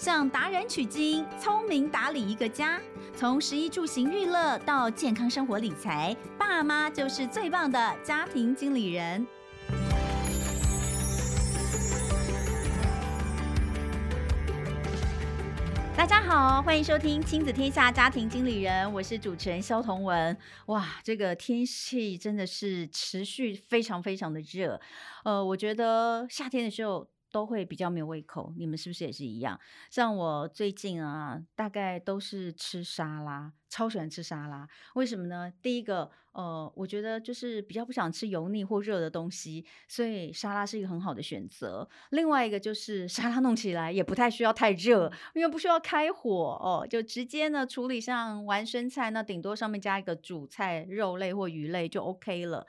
向达人取经，聪明打理一个家。从食衣住行娱乐到健康生活理财，爸妈就是最棒的家庭经理人。大家好，欢迎收听《亲子天下家庭经理人》，我是主持人萧彤雯。哇，这个天气真的是持续非常非常的热。呃，我觉得夏天的时候。都会比较没有胃口，你们是不是也是一样？像我最近啊，大概都是吃沙拉，超喜欢吃沙拉。为什么呢？第一个，呃，我觉得就是比较不想吃油腻或热的东西，所以沙拉是一个很好的选择。另外一个就是沙拉弄起来也不太需要太热，因为不需要开火哦，就直接呢处理像完生菜，那顶多上面加一个主菜、肉类或鱼类就 OK 了。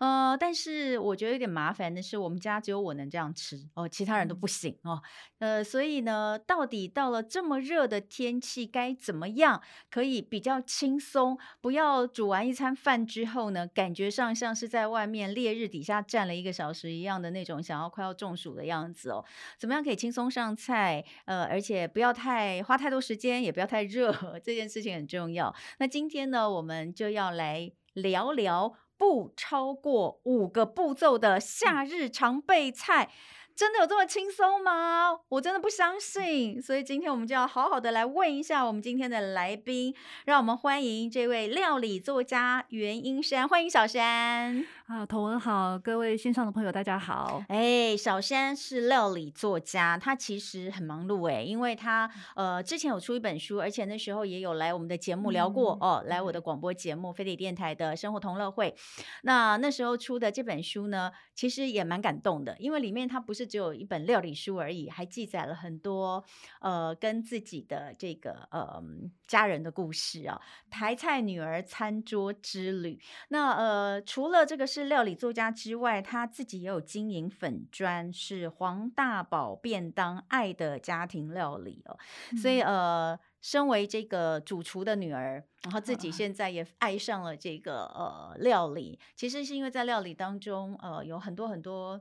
呃，但是我觉得有点麻烦的是，我们家只有我能这样吃哦，其他人都不行哦。呃，所以呢，到底到了这么热的天气，该怎么样可以比较轻松？不要煮完一餐饭之后呢，感觉上像是在外面烈日底下站了一个小时一样的那种，想要快要中暑的样子哦。怎么样可以轻松上菜？呃，而且不要太花太多时间，也不要太热，这件事情很重要。那今天呢，我们就要来聊聊。不超过五个步骤的夏日常备菜。真的有这么轻松吗？我真的不相信。所以今天我们就要好好的来问一下我们今天的来宾，让我们欢迎这位料理作家袁英山，欢迎小珊啊，同文好，各位线上的朋友大家好。哎，小珊是料理作家，他其实很忙碌哎，因为他呃之前有出一本书，而且那时候也有来我们的节目聊过、嗯、哦，来我的广播节目飞碟电台的生活同乐会。那那时候出的这本书呢，其实也蛮感动的，因为里面它不是。只有一本料理书而已，还记载了很多呃跟自己的这个呃家人的故事啊。台菜女儿餐桌之旅。那呃除了这个是料理作家之外，他自己也有经营粉砖，是黄大宝便当爱的家庭料理哦。嗯、所以呃，身为这个主厨的女儿，然后自己现在也爱上了这个呃料理，其实是因为在料理当中呃有很多很多。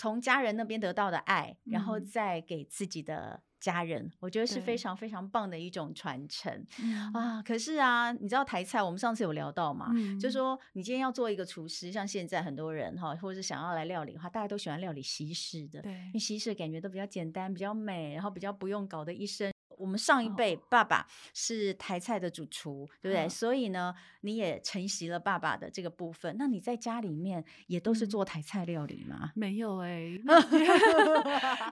从家人那边得到的爱，然后再给自己的家人，嗯、我觉得是非常非常棒的一种传承啊！可是啊，你知道台菜，我们上次有聊到嘛？嗯、就说你今天要做一个厨师，像现在很多人哈，或者是想要来料理的话，大家都喜欢料理西式的，对，因为西式感觉都比较简单、比较美，然后比较不用搞得一身。我们上一辈爸爸是台菜的主厨，哦、对不对？哦、所以呢，你也承袭了爸爸的这个部分。那你在家里面也都是做台菜料理吗？嗯、没有 哎、欸，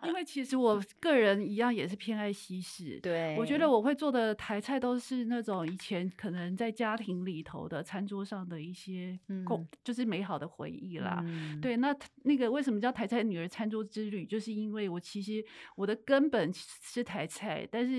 因为其实我 个人一样也是偏爱西式。对，我觉得我会做的台菜都是那种以前可能在家庭里头的餐桌上的一些共，嗯、就是美好的回忆啦。嗯、对，那那个为什么叫台菜女儿餐桌之旅？就是因为我其实我的根本是台菜，但是。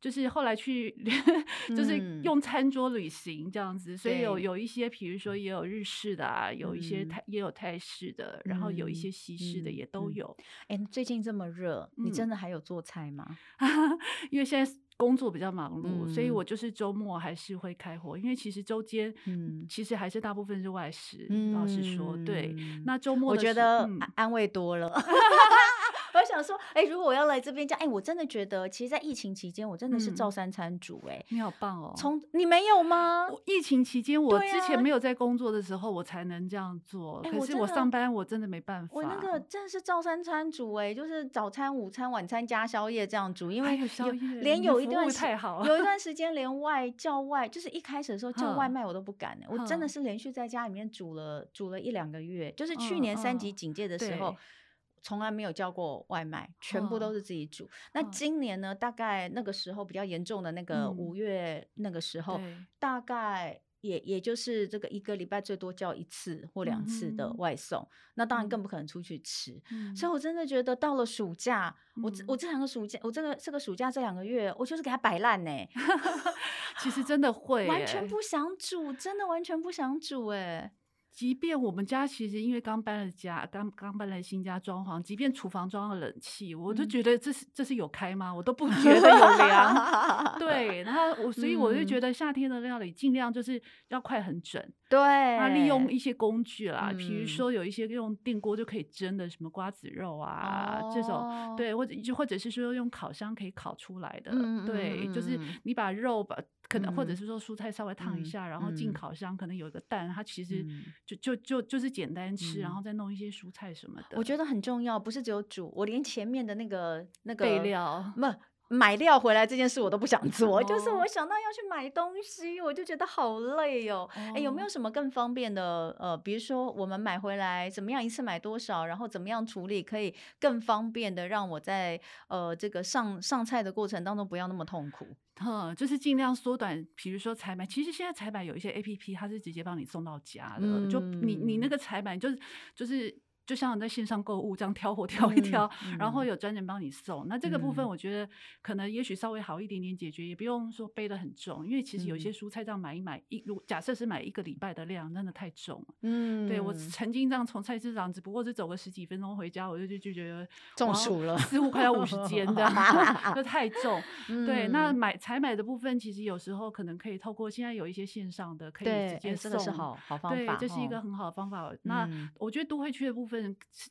就是后来去，就是用餐桌旅行这样子，嗯、所以有有一些，比如说也有日式的啊，有一些泰也有泰式的，嗯、然后有一些西式的也都有。哎、最近这么热，你真的还有做菜吗？因为现在工作比较忙碌，嗯、所以我。就是周末还是会开火，因为其实周间，嗯，其实还是大部分是外食。嗯、老实说，对，那周末我觉得安慰多了。说，哎、欸，如果我要来这边讲，哎、欸，我真的觉得，其实，在疫情期间，我真的是照三餐煮、欸，哎、嗯，你好棒哦！从你没有吗？疫情期间，我之前没有在工作的时候，我才能这样做。啊、可是我上班，我真的没办法。我那个真的是照三餐煮、欸，哎，就是早餐、午餐、晚餐加宵夜这样煮，因为连有一段时间，有一段时间连外叫外，就是一开始的时候叫外卖我都不敢、欸，我真的是连续在家里面煮了煮了一两个月，就是去年三级警戒的时候。从来没有叫过外卖，全部都是自己煮。哦、那今年呢？大概那个时候比较严重的那个五月那个时候，嗯、大概也也就是这个一个礼拜最多叫一次或两次的外送。嗯、那当然更不可能出去吃。嗯、所以我真的觉得到了暑假，嗯、我我这两个暑假，我这个这个暑假这两个月，我就是给他摆烂呢。其实真的会，完全不想煮，真的完全不想煮哎。即便我们家其实因为刚搬了家，刚刚搬来新家装潢，即便厨房装了冷气，我都觉得这是这是有开吗？我都不 觉得有凉。对，然后我所以我就觉得夏天的料理尽量就是要快很准。对，那利用一些工具啦，比如说有一些用电锅就可以蒸的什么瓜子肉啊这种，对，或者就或者是说用烤箱可以烤出来的，对，就是你把肉把可能或者是说蔬菜稍微烫一下，然后进烤箱，可能有一个蛋，它其实。就就就就是简单吃，嗯、然后再弄一些蔬菜什么的。我觉得很重要，不是只有煮，我连前面的那个那个备料，不买料回来这件事我都不想做。哦、就是我想到要去买东西，我就觉得好累哦。哎、哦，有没有什么更方便的？呃，比如说我们买回来怎么样一次买多少，然后怎么样处理可以更方便的让我在呃这个上上菜的过程当中不要那么痛苦。嗯，就是尽量缩短，比如说采买，其实现在采买有一些 APP，它是直接帮你送到家的，嗯、就你你那个采买就是就是。就像在线上购物这样挑货挑一挑，然后有专人帮你送。那这个部分我觉得可能也许稍微好一点点解决，嗯、也不用说背得很重，因为其实有些蔬菜这样买一买一，如假设是买一个礼拜的量，真的太重。嗯，对我曾经这样从菜市场只不过是走个十几分钟回家，我就就就觉得中暑了，似乎快要五十斤这样，就太重。嗯、对，那买采买的部分其实有时候可能可以透过现在有一些线上的可以直接送，好好方法，对，这是一个很好的方法。哦、那我觉得都会区的部分。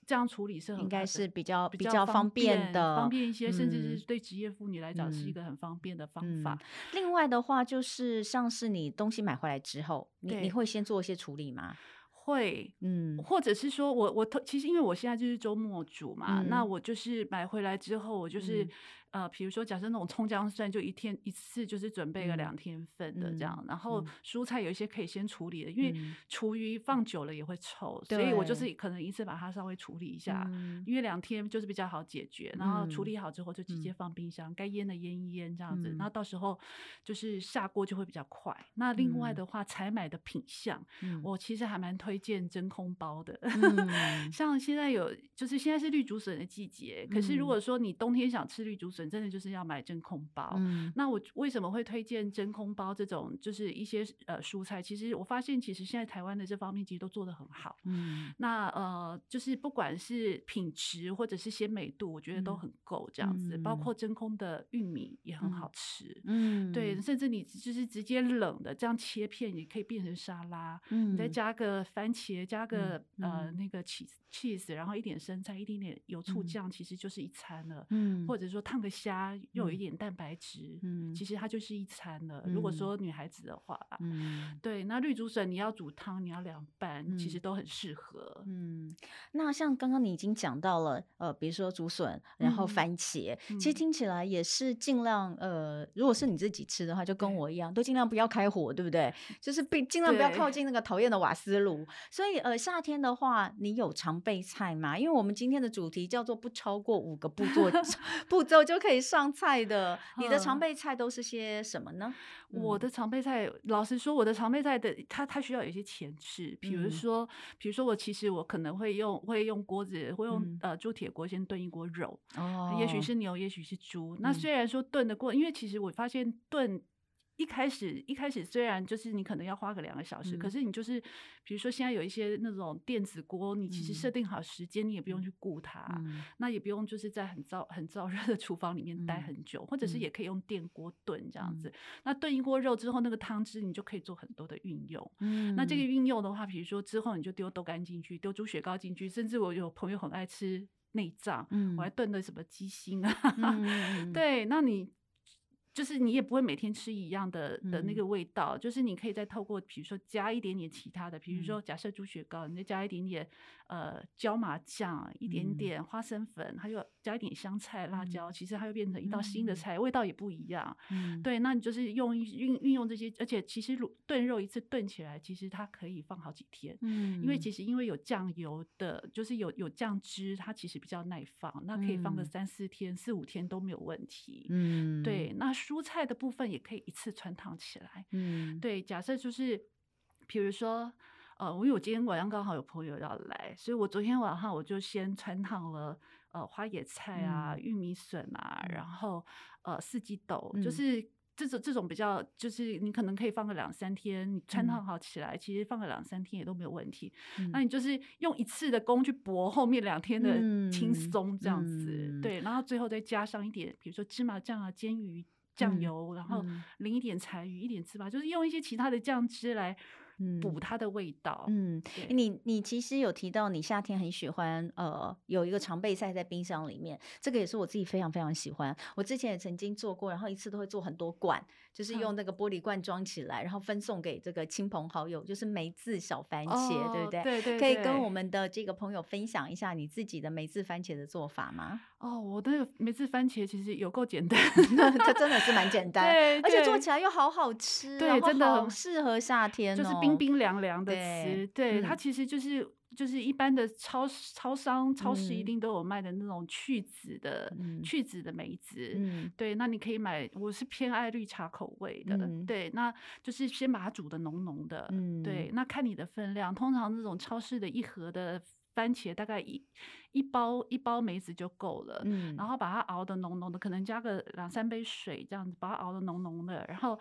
这样处理是很应该是比较比较方便的，方便一些，甚至是对职业妇女来讲是一个很方便的方法。另外的话，就是像是你东西买回来之后，你你会先做一些处理吗？会，嗯，或者是说我我其实因为我现在就是周末煮嘛，那我就是买回来之后，我就是。呃，比如说，假设那种葱姜蒜，就一天一次，就是准备个两天份的这样。嗯、然后蔬菜有一些可以先处理的，嗯、因为厨余放久了也会臭，嗯、所以我就是可能一次把它稍微处理一下，嗯、因为两天就是比较好解决。然后处理好之后就直接放冰箱，嗯、该腌的腌一腌这样子。那、嗯、到时候就是下锅就会比较快。那另外的话，采买的品相，嗯、我其实还蛮推荐真空包的。嗯、像现在有，就是现在是绿竹笋的季节，可是如果说你冬天想吃绿竹笋，真的就是要买真空包。嗯、那我为什么会推荐真空包这种？就是一些呃蔬菜，其实我发现其实现在台湾的这方面其实都做得很好。嗯，那呃就是不管是品质或者是鲜美度，我觉得都很够这样子。嗯、包括真空的玉米也很好吃。嗯，对，甚至你就是直接冷的这样切片也可以变成沙拉。嗯，你再加个番茄，加个、嗯、呃那个 cheese cheese，然后一点生菜，一点点油醋酱，其实就是一餐了。嗯，或者说烫个虾。又有一点蛋白质，嗯，其实它就是一餐了。嗯、如果说女孩子的话，嗯，对，那绿竹笋你要煮汤，你要凉拌，嗯、其实都很适合。嗯，那像刚刚你已经讲到了，呃，比如说竹笋，然后番茄，嗯、其实听起来也是尽量，呃，如果是你自己吃的话，就跟我一样，都尽量不要开火，对不对？就是尽尽量不要靠近那个讨厌的瓦斯炉。所以，呃，夏天的话，你有常备菜吗？因为我们今天的主题叫做不超过五个步骤，步骤就可以。上菜的，你的常备菜都是些什么呢？嗯、我的常备菜，老实说，我的常备菜的，它它需要有一些前置，比如说，嗯、比如说我其实我可能会用会用锅子，会用、嗯、呃铸铁锅先炖一锅肉，哦，也许是牛，也许是猪。嗯、那虽然说炖的过，因为其实我发现炖。一开始一开始虽然就是你可能要花个两个小时，嗯、可是你就是比如说现在有一些那种电子锅，你其实设定好时间，你也不用去顾它，嗯、那也不用就是在很燥很燥 热的厨房里面待很久，嗯、或者是也可以用电锅炖这样子。嗯、那炖一锅肉之后，那个汤汁你就可以做很多的运用。嗯、那这个运用的话，比如说之后你就丢豆干进去，丢猪血糕进去，甚至我有朋友很爱吃内脏，嗯、我还炖的什么鸡心啊，嗯、对，那你。就是你也不会每天吃一样的的那个味道，嗯、就是你可以再透过，比如说加一点点其他的，比如说假设猪血糕，你再加一点点呃椒麻酱，一点点花生粉，还有加一点香菜、辣椒，嗯、其实它会变成一道新的菜，嗯、味道也不一样。嗯、对，那你就是用运运用这些，而且其实炖肉一次炖起来，其实它可以放好几天。嗯，因为其实因为有酱油的，就是有有酱汁，它其实比较耐放，那可以放个三四天、四五天都没有问题。嗯，对，那。蔬菜的部分也可以一次穿烫起来。嗯，对，假设就是，比如说，呃，因为我今天晚上刚好有朋友要来，所以我昨天晚上我就先穿烫了，呃，花野菜啊、嗯、玉米笋啊，然后呃，四季豆，嗯、就是。这种这种比较，就是你可能可以放个两三天，你穿烫好起来，嗯、其实放个两三天也都没有问题。嗯、那你就是用一次的工去搏后面两天的轻松这样子，嗯、对，然后最后再加上一点，比如说芝麻酱啊、煎鱼酱油，嗯、然后淋一点柴鱼、一点芝麻，就是用一些其他的酱汁来。补它的味道。嗯，你你其实有提到你夏天很喜欢呃有一个常备菜在冰箱里面，这个也是我自己非常非常喜欢。我之前也曾经做过，然后一次都会做很多罐，就是用那个玻璃罐装起来，然后分送给这个亲朋好友，就是梅子小番茄，哦、对不对？对，对对。可以跟我们的这个朋友分享一下你自己的梅子番茄的做法吗？哦，我的梅子番茄其实有够简单，它真的是蛮简单，对，而且做起来又好好吃，对，真的很适合夏天，就是冰冰凉凉的吃。对，它其实就是就是一般的超超商超市一定都有卖的那种去籽的去籽的梅子，对，那你可以买，我是偏爱绿茶口味的，对，那就是先把它煮的浓浓的，对，那看你的分量，通常这种超市的一盒的。番茄大概一一包一包梅子就够了，嗯，然后把它熬的浓浓的，可能加个两三杯水这样子，把它熬的浓浓的。然后，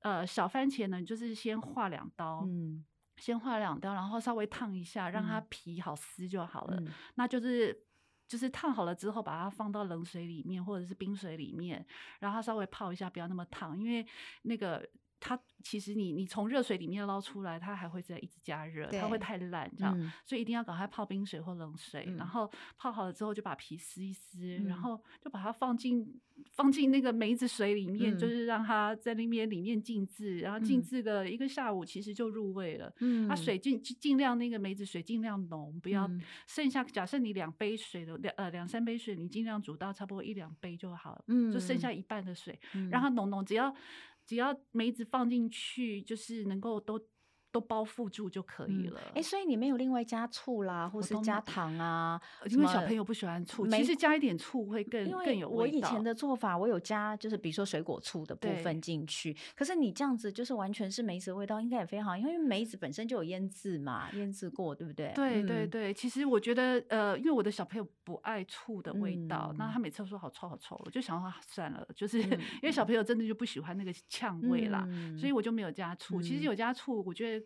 呃，小番茄呢，就是先划两刀，嗯，先划两刀，然后稍微烫一下，让它皮好撕就好了。嗯，那就是就是烫好了之后，把它放到冷水里面或者是冰水里面，然后稍微泡一下，不要那么烫，因为那个。它其实你你从热水里面捞出来，它还会再一直加热，它会太烂这样，嗯、所以一定要赶快泡冰水或冷水，嗯、然后泡好了之后就把皮撕一撕，嗯、然后就把它放进放进那个梅子水里面，嗯、就是让它在那边里面静置，然后静置个一个下午，其实就入味了。嗯，它水尽尽量那个梅子水尽量浓，不要剩下。假设你两杯水的两呃两三杯水，你尽量煮到差不多一两杯就好了，嗯，就剩下一半的水，嗯、让它浓浓，只要。只要梅子放进去，就是能够都。都包覆住就可以了。哎，所以你没有另外加醋啦，或是加糖啊？因为小朋友不喜欢醋，其实加一点醋会更更有味道。我以前的做法，我有加，就是比如说水果醋的部分进去。可是你这样子就是完全是梅子的味道，应该也非常好，因为梅子本身就有腌制嘛，腌制过，对不对？对对对。其实我觉得，呃，因为我的小朋友不爱醋的味道，那他每次都说好臭好臭，我就想说算了，就是 因为小朋友真的就不喜欢那个呛味啦，所以我就没有加醋。其实有加醋，我觉得。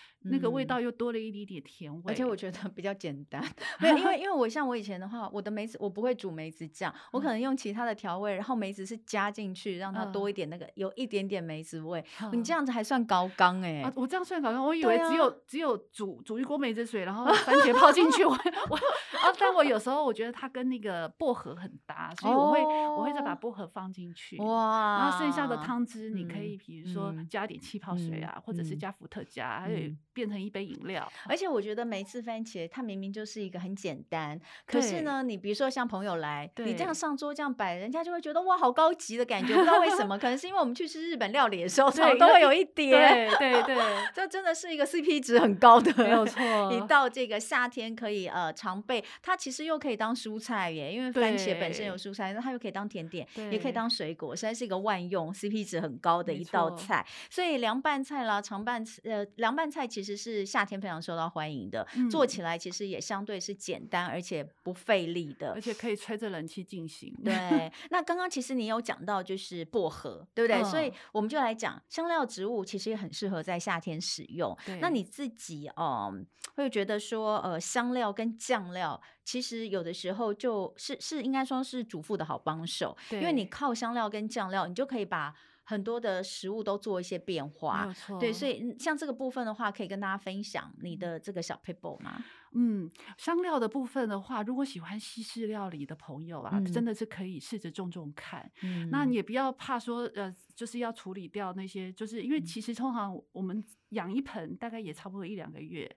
那个味道又多了一点点甜味，而且我觉得比较简单。没有，因为 因为我像我以前的话，我的梅子我不会煮梅子酱，我可能用其他的调味，然后梅子是加进去，让它多一点那个有一点点梅子味。你这样子还算高纲哎！我这样算高纲，我以为只有只有煮煮一锅梅子水，然后番茄泡进去。我 我啊，但我有时候我觉得它跟那个薄荷很搭，所以我会我会再把薄荷放进去。哇！然后剩下的汤汁你可以比如说加点气泡水啊，或者是加伏特加，还有。变成一杯饮料，而且我觉得梅子番茄它明明就是一个很简单，可是呢，你比如说像朋友来，你这样上桌这样摆，人家就会觉得哇，好高级的感觉。不知道为什么，可能是因为我们去吃日本料理的时候，都会有一点。对对对，这真的是一个 CP 值很高的，没有错。一到这个夏天可以呃常备，它其实又可以当蔬菜耶，因为番茄本身有蔬菜，那它又可以当甜点，也可以当水果，实在是一个万用 CP 值很高的一道菜。所以凉拌菜啦，常拌呃凉拌菜其实是夏天非常受到欢迎的，嗯、做起来其实也相对是简单而且不费力的，而且可以吹着冷气进行。对，那刚刚其实你有讲到就是薄荷，对不对？嗯、所以我们就来讲香料植物，其实也很适合在夏天使用。那你自己嗯会觉得说呃香料跟酱料，其实有的时候就是是应该说是主妇的好帮手，因为你靠香料跟酱料，你就可以把。很多的食物都做一些变化，对，所以像这个部分的话，可以跟大家分享你的这个小 paper 吗？嗯，香料的部分的话，如果喜欢西式料理的朋友啊，嗯、真的是可以试着种种看。嗯，那你也不要怕说，呃，就是要处理掉那些，就是因为其实通常我们养一盆大概也差不多一两个月。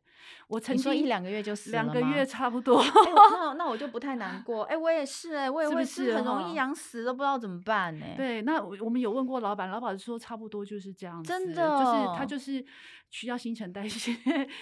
我曾经一两个月就死了两个月差不多。欸、那那我就不太难 过。哎、欸，我也是、欸，哎，我也会是很容易养死，都不知道怎么办呢、欸？对，那我们有问过老板，老板说差不多就是这样子，真的，就是他就是需要新陈代谢，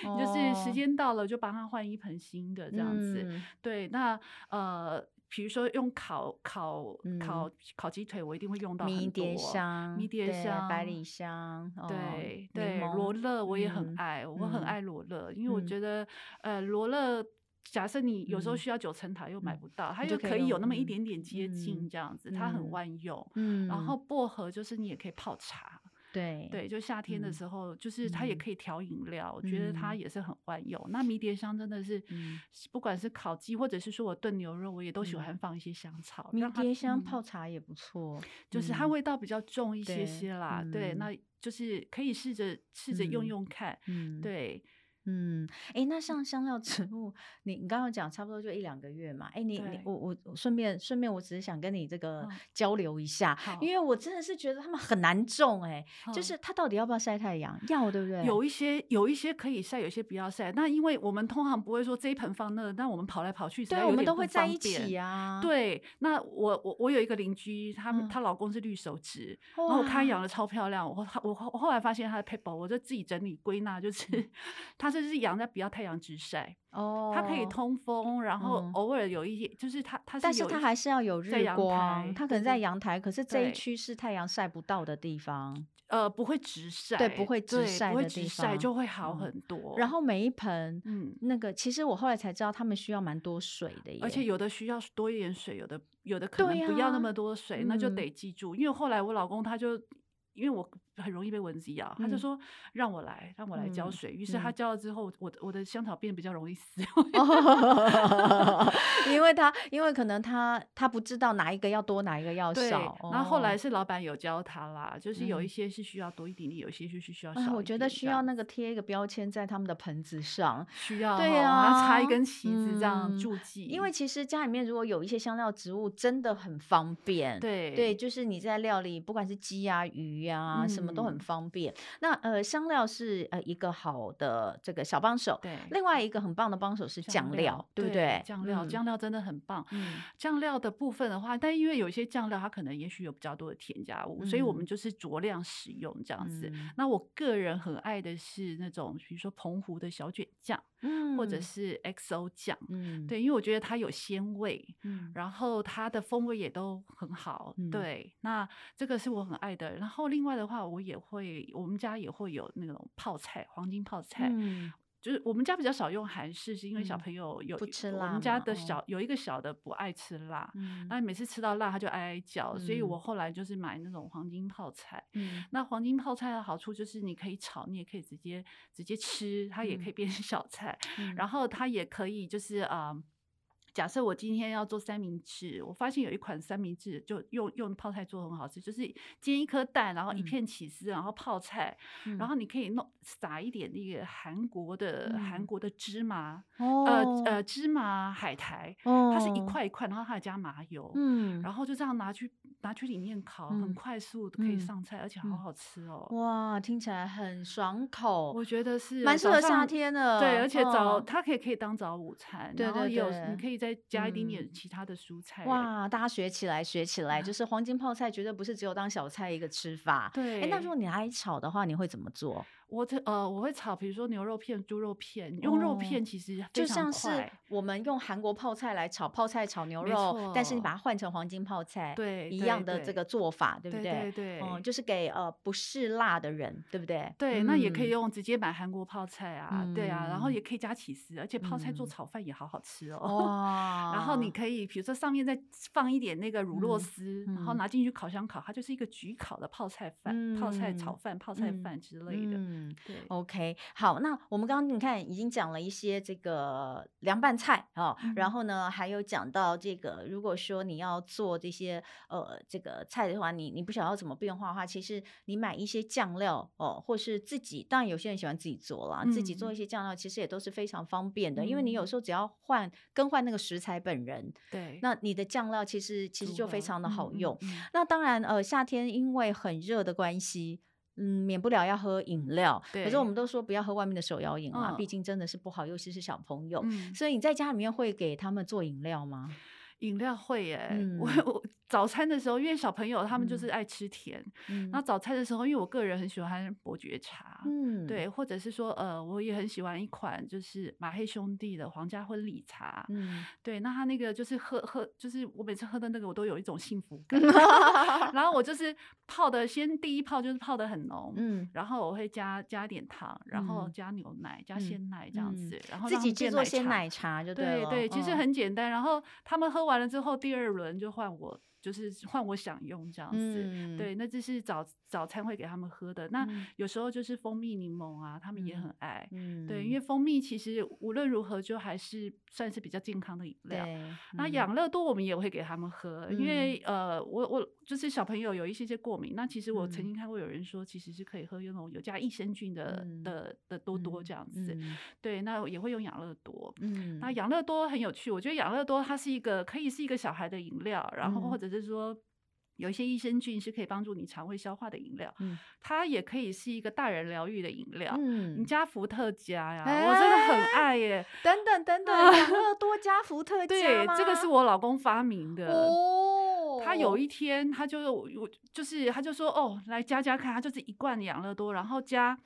哦、就是时间到了就帮他换。一盆新的这样子，嗯、对，那呃，比如说用烤烤烤烤鸡腿，我一定会用到迷迭香、迷迭香、百里香，对对，罗勒我也很爱，我很爱罗勒，因为我觉得呃罗勒假设你有时候需要九层塔又买不到，它就可以有那么一点点接近这样子，它很万用。嗯，然后薄荷就是你也可以泡茶。对对，就夏天的时候，就是它也可以调饮料，我觉得它也是很万用。那迷迭香真的是，不管是烤鸡或者是说我炖牛肉，我也都喜欢放一些香草。迷迭香泡茶也不错，就是它味道比较重一些些啦。对，那就是可以试着试着用用看。嗯，对。嗯，哎，那像香料植物，你你刚刚讲差不多就一两个月嘛，哎，你你我我顺便顺便，我只是想跟你这个交流一下，因为我真的是觉得他们很难种，哎，就是它到底要不要晒太阳？要，对不对？有一些有一些可以晒，有些不要晒。那因为我们通常不会说这一盆放那，但我们跑来跑去，对，我们都会在一起啊。对，那我我我有一个邻居，她她老公是绿手指，然后他养的超漂亮。我我我后来发现他的 paper，我就自己整理归纳，就是 他。这是养在不要太阳直晒哦，它可以通风，然后偶尔有一些，就是它它是，但是它还是要有日光，它可能在阳台，可是这一区是太阳晒不到的地方，呃，不会直晒，对，不会直晒的地方就会好很多。然后每一盆，嗯，那个其实我后来才知道，他们需要蛮多水的，而且有的需要多一点水，有的有的可能不要那么多水，那就得记住，因为后来我老公他就。因为我很容易被蚊子咬，他就说让我来，让我来浇水。于是他浇了之后，我我的香草变得比较容易死 因为他因为可能他他不知道哪一个要多，哪一个要少。然后后来是老板有教他啦，就是有一些是需要多一点点，有一些是需要少。我觉得需要那个贴一个标签在他们的盆子上，需要对啊，插一根旗子这样注记。因为其实家里面如果有一些香料植物，真的很方便。对对，就是你在料理，不管是鸡啊鱼。呀，什么都很方便。那呃，香料是呃一个好的这个小帮手。对，另外一个很棒的帮手是酱料，对不对？酱料，酱料真的很棒。嗯，酱料的部分的话，但因为有一些酱料它可能也许有比较多的添加物，所以我们就是酌量使用这样子。那我个人很爱的是那种，比如说澎湖的小卷酱，嗯，或者是 XO 酱，嗯，对，因为我觉得它有鲜味，嗯，然后它的风味也都很好，对。那这个是我很爱的，然后。另外的话，我也会，我们家也会有那种泡菜，黄金泡菜。嗯，就是我们家比较少用韩式，是因为小朋友有、嗯、不吃辣。我们家的小有一个小的不爱吃辣，嗯，那每次吃到辣他就哀哀叫，嗯、所以我后来就是买那种黄金泡菜。嗯，那黄金泡菜的好处就是你可以炒，你也可以直接直接吃，它也可以变成 小菜，嗯、然后它也可以就是啊。呃假设我今天要做三明治，我发现有一款三明治就用用泡菜做很好吃，就是煎一颗蛋，然后一片起司，然后泡菜，然后你可以弄撒一点那个韩国的韩国的芝麻，呃呃芝麻海苔，它是一块一块，然后它还加麻油，嗯，然后就这样拿去拿去里面烤，很快速可以上菜，而且好好吃哦。哇，听起来很爽口，我觉得是蛮适合夏天的，对，而且早它可以可以当早午餐，然后有你可以。再加一点点其他的蔬菜，哇！大家学起来，学起来，就是黄金泡菜绝对不是只有当小菜一个吃法。对，哎，那如果你来炒的话，你会怎么做？我这呃，我会炒，比如说牛肉片、猪肉片，用肉片其实就像是我们用韩国泡菜来炒泡菜炒牛肉，但是你把它换成黄金泡菜，对，一样的这个做法，对不对？对对，嗯，就是给呃不是辣的人，对不对？对，那也可以用直接买韩国泡菜啊，对啊，然后也可以加起司，而且泡菜做炒饭也好好吃哦。哇，然后你可以比如说上面再放一点那个乳酪丝，然后拿进去烤箱烤，它就是一个焗烤的泡菜饭、泡菜炒饭、泡菜饭之类的。嗯，对，OK，好，那我们刚刚你看已经讲了一些这个凉拌菜哦，嗯、然后呢还有讲到这个，如果说你要做这些呃这个菜的话，你你不晓得要怎么变化的话，其实你买一些酱料哦，或是自己，当然有些人喜欢自己做啦，嗯、自己做一些酱料其实也都是非常方便的，嗯、因为你有时候只要换更换那个食材本人，对，那你的酱料其实其实就非常的好用。那当然呃夏天因为很热的关系。嗯，免不了要喝饮料。可是我们都说不要喝外面的手摇饮啊，毕、嗯、竟真的是不好，尤其是小朋友。嗯、所以你在家里面会给他们做饮料吗？饮料会耶、欸嗯，我我早餐的时候，因为小朋友他们就是爱吃甜，嗯，然后早餐的时候，因为我个人很喜欢伯爵茶，嗯，对，或者是说呃，我也很喜欢一款就是马黑兄弟的皇家婚礼茶，嗯，对，那他那个就是喝喝，就是我每次喝的那个，我都有一种幸福感，然后我就是泡的，先第一泡就是泡的很浓，嗯，然后我会加加点糖，然后加牛奶，加鲜奶这样子，嗯、然后自己制作鲜奶茶就对了，对对，其实很简单，然后他们喝完。完了之后，第二轮就换我。就是换我享用这样子，嗯、对，那这是早早餐会给他们喝的。那有时候就是蜂蜜柠檬啊，他们也很爱。嗯、对，因为蜂蜜其实无论如何就还是算是比较健康的饮料。嗯、那养乐多我们也会给他们喝，嗯、因为呃，我我就是小朋友有一些些过敏，那其实我曾经看过有人说，其实是可以喝那种有加益生菌的、嗯、的的多多这样子。嗯、对，那也会用养乐多。嗯，那养乐多很有趣，我觉得养乐多它是一个可以是一个小孩的饮料，然后或者。就是说，有一些益生菌是可以帮助你肠胃消化的饮料，嗯，它也可以是一个大人疗愈的饮料。嗯，你加伏特加呀，欸，我真的很爱耶。等等等等，养乐多加伏特加对，这个是我老公发明的。哦，他有一天他就我就是他就说哦，来加加看，他就是一罐养乐多，然后加。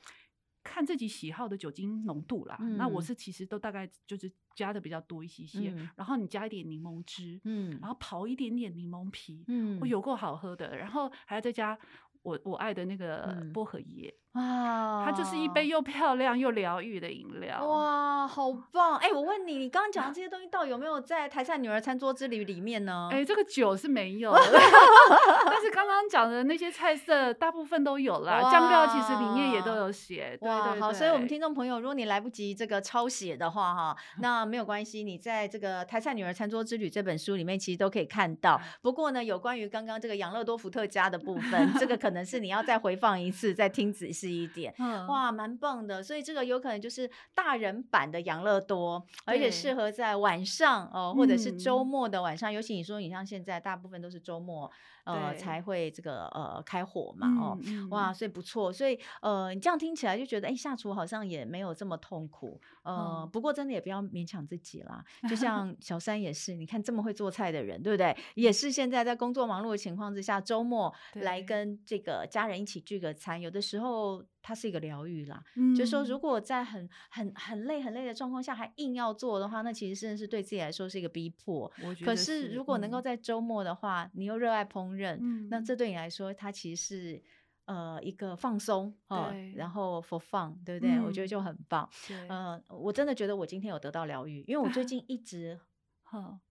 看自己喜好的酒精浓度啦，嗯、那我是其实都大概就是加的比较多一些些，嗯、然后你加一点柠檬汁，嗯，然后刨一点点柠檬皮，嗯，我有够好喝的，然后还要再加我我爱的那个薄荷叶。嗯哇，它就是一杯又漂亮又疗愈的饮料。哇，好棒！哎、欸，我问你，你刚刚讲的这些东西，到底有没有在台下女儿餐桌之旅里面呢？哎、欸，这个酒是没有，但是刚刚讲的那些菜色大部分都有啦。酱料其实里面也都有写。对，对，对，好，所以我们听众朋友，如果你来不及这个抄写的话，哈，那没有关系，你在这个台菜女儿餐桌之旅这本书里面，其实都可以看到。不过呢，有关于刚刚这个养乐多伏特加的部分，这个可能是你要再回放一次，再听仔细一点。嗯、哇，蛮棒的，所以这个有可能就是大人版的养乐多，而且适合在晚上哦，或者是周末的晚上，嗯、尤其你说你像现在大部分都是周末。呃，才会这个呃开火嘛，哦，哇，所以不错，所以呃，你这样听起来就觉得，哎，下厨好像也没有这么痛苦，呃，嗯、不过真的也不要勉强自己啦。就像 小三也是，你看这么会做菜的人，对不对？也是现在在工作忙碌的情况之下，周末来。跟这个家人一起聚个餐，有的时候它是一个疗愈啦。嗯、就是说如果在很很很累很累的状况下还硬要做的话，那其实真的是对自己来说是一个逼迫。可是如果能够在周末的话，嗯、你又热爱烹饪。嗯，那这对你来说，它其实是呃一个放松哦，然后 for fun，对不对？嗯、我觉得就很棒。嗯我真的觉得我今天有得到疗愈，因为我最近 一直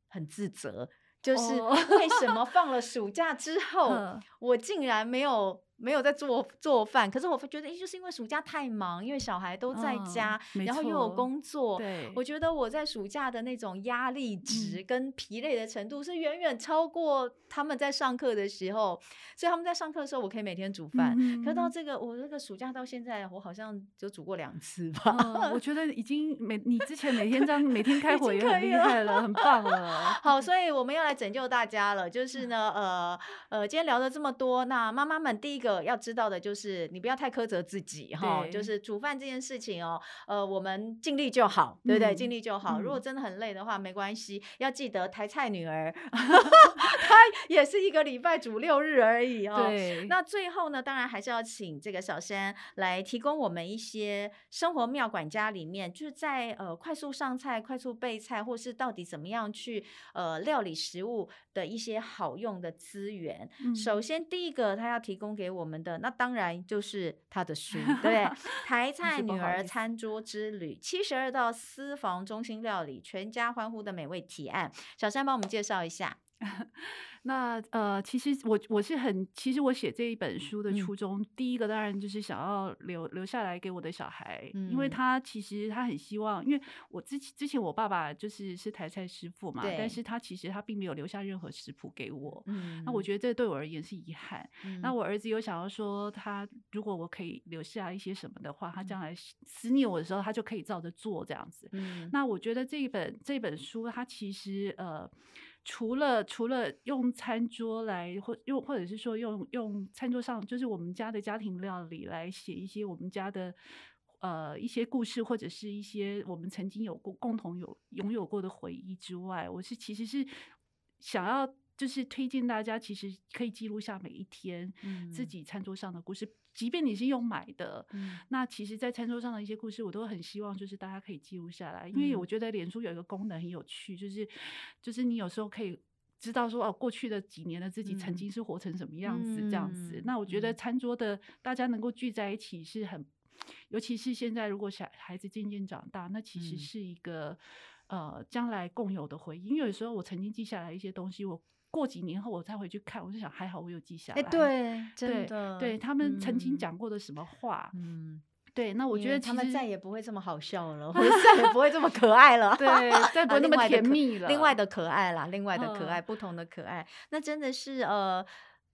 很自责，就是为什么放了 暑假之后，我竟然没有。没有在做做饭，可是我觉得，诶，就是因为暑假太忙，因为小孩都在家，嗯、然后又有工作，对，我觉得我在暑假的那种压力值跟疲累的程度是远远超过他们在上课的时候，所以他们在上课的时候，我可以每天煮饭，嗯、可到这个我这个暑假到现在，我好像就煮过两次吧。嗯、我觉得已经每你之前每天这样每天开火也很厉害了，很棒 了。好，所以我们要来拯救大家了，就是呢，呃呃，今天聊了这么多，那妈妈们第一个。个要知道的就是，你不要太苛责自己哈，对就是煮饭这件事情哦，呃，我们尽力就好，对不对？尽、嗯、力就好。如果真的很累的话，没关系，要记得台菜女儿，她也是一个礼拜煮六日而已哦。对。那最后呢，当然还是要请这个小仙来提供我们一些生活妙管家里面，就是在呃快速上菜、快速备菜，或是到底怎么样去呃料理食物的一些好用的资源。嗯、首先第一个，他要提供给我。们的那当然就是他的 书，对？台菜女儿餐桌之旅，七十二道私房中心料理，全家欢呼的美味提案。小山帮我们介绍一下。那呃，其实我我是很，其实我写这一本书的初衷，嗯、第一个当然就是想要留留下来给我的小孩，嗯、因为他其实他很希望，因为我之前之前我爸爸就是是台菜师傅嘛，但是他其实他并没有留下任何食谱给我，嗯、那我觉得这对我而言是遗憾。嗯、那我儿子有想要说，他如果我可以留下一些什么的话，他将来思念我的时候，他就可以照着做这样子。嗯、那我觉得这一本这本书，它其实呃。除了除了用餐桌来或用或者是说用用餐桌上就是我们家的家庭料理来写一些我们家的呃一些故事或者是一些我们曾经有过共同有拥有过的回忆之外，我是其实是想要。就是推荐大家，其实可以记录下每一天自己餐桌上的故事，嗯、即便你是用买的，嗯、那其实，在餐桌上的一些故事，我都很希望就是大家可以记录下来，因为我觉得脸书有一个功能很有趣，就是就是你有时候可以知道说哦，过去的几年的自己曾经是活成什么样子这样子。嗯、那我觉得餐桌的大家能够聚在一起是很，尤其是现在如果小孩子渐渐长大，那其实是一个、嗯、呃将来共有的回忆。因为有时候我曾经记下来一些东西，我。过几年后我再回去看，我就想还好我有记下来。哎，对，真的，对，对他们曾经讲过的什么话，嗯，对，那我觉得他们再也不会这么好笑了，或者再也不会这么可爱了，对，再 不会那么甜蜜了，另外的可爱啦，另外的可爱，不同的可爱，那真的是呃，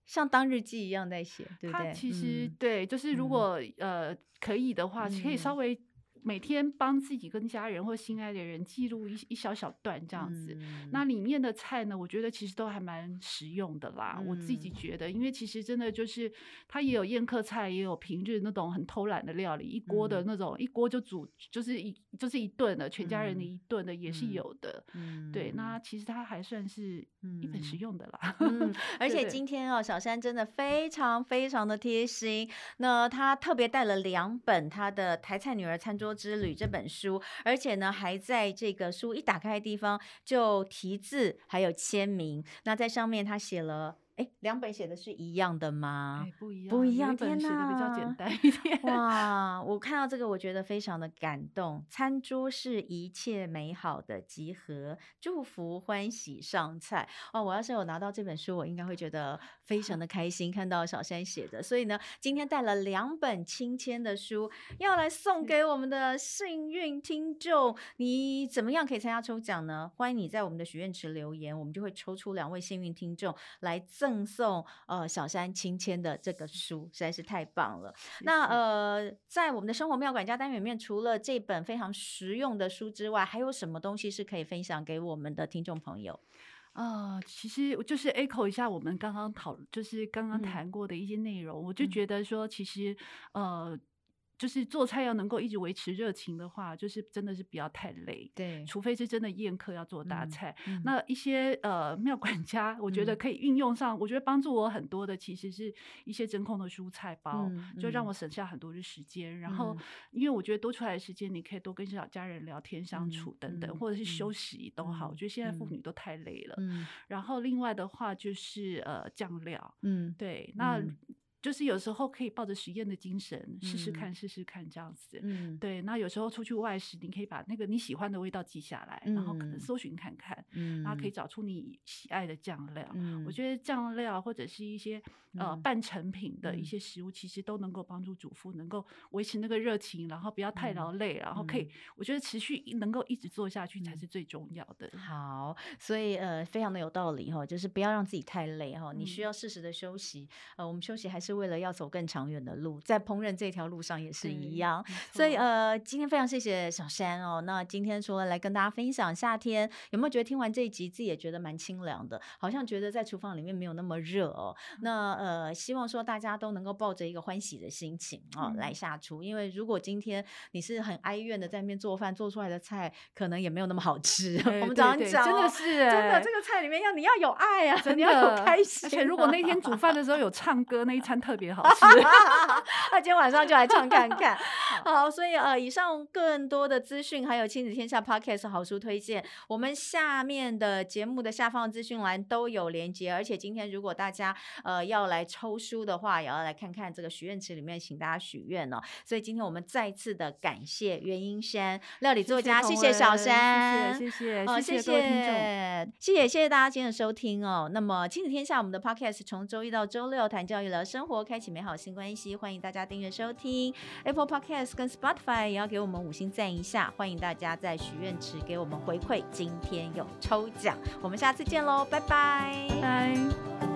像当日记一样在写，对不对？其实对，就是如果呃可以的话，可以稍微。每天帮自己跟家人或心爱的人记录一一小小段这样子，嗯、那里面的菜呢，我觉得其实都还蛮实用的啦。嗯、我自己觉得，因为其实真的就是它也有宴客菜，也有平日那种很偷懒的料理，一锅的那种，嗯、一锅就煮就是一就是一顿的，全家人的一顿的也是有的。嗯、对，那。其实它还算是一本实用的啦。嗯、而且今。天哦，小山真的非常非常的贴心，那他特别带了两本他的台菜女儿餐桌之旅这本书，而且呢，还在这个书一打开的地方就题字，还有签名。那在上面他写了。哎，两本写的是一样的吗？哎，不一样，不一样。天哪，写的比较简单一点。哇，我看到这个，我觉得非常的感动。餐桌是一切美好的集合，祝福欢喜上菜。哦，我要是有拿到这本书，我应该会觉得非常的开心。看到小山写的，所以呢，今天带了两本亲签的书，要来送给我们的幸运听众。你怎么样可以参加抽奖呢？欢迎你在我们的许愿池留言，我们就会抽出两位幸运听众来赠送呃小山亲签的这个书，实在是太棒了。谢谢。那呃，在我们的生活妙管家单元里面，除了这本非常实用的书之外，还有什么东西是可以分享给我们的听众朋友？啊、呃，其实就是 echo 一下我们刚刚讨，就是刚刚谈过的一些内容，嗯、我就觉得说，其实呃。就是做菜要能够一直维持热情的话，就是真的是不要太累。对，除非是真的宴客要做大菜。那一些呃妙管家，我觉得可以运用上。嗯、我觉得帮助我很多的，其实是一些真空的蔬菜包，就让我省下很多的时间。然后，因为我觉得多出来的时间，你可以多跟小家人聊天相处等等，嗯、或者是休息都好。嗯、我觉得现在妇女都太累了。嗯、然后另外的话就是呃酱料。嗯，对，那。嗯就是有时候可以抱着实验的精神试试看，试试看这样子。嗯，对。那有时候出去外食，你可以把那个你喜欢的味道记下来，然后可能搜寻看看，嗯，然后可以找出你喜爱的酱料。嗯，我觉得酱料或者是一些呃半成品的一些食物，其实都能够帮助主妇能够维持那个热情，然后不要太劳累，然后可以，我觉得持续能够一直做下去才是最重要的。好，所以呃，非常的有道理哈，就是不要让自己太累哈，你需要适时的休息。呃，我们休息还是。是为了要走更长远的路，在烹饪这条路上也是一样，所以呃，今天非常谢谢小山哦。那今天除了来跟大家分享夏天，有没有觉得听完这一集自己也觉得蛮清凉的？好像觉得在厨房里面没有那么热哦。那呃，希望说大家都能够抱着一个欢喜的心情哦来下厨，因为如果今天你是很哀怨的在那边做饭，做出来的菜可能也没有那么好吃。我们早上讲真的是真的，这个菜里面要你要有爱啊，你要有开心。而且如果那天煮饭的时候有唱歌，那一餐。特别好吃，那今天晚上就来唱看看。好，所以呃，以上更多的资讯还有亲子天下 Podcast 好书推荐，我们下面的节目的下方资讯栏都有连接。而且今天如果大家呃要来抽书的话，也要来看看这个许愿池里面，请大家许愿哦。所以今天我们再次的感谢袁英山料理作家，谢谢，小山，谢谢，谢，谢谢，谢谢谢谢，谢谢大家今天的收听哦。那么亲子天下我们的 Podcast 从周一到周六谈教育聊生活。开启美好新关系，欢迎大家订阅收听 Apple Podcast 跟 Spotify，也要给我们五星赞一下。欢迎大家在许愿池给我们回馈。今天有抽奖，我们下次见喽，拜拜，拜拜。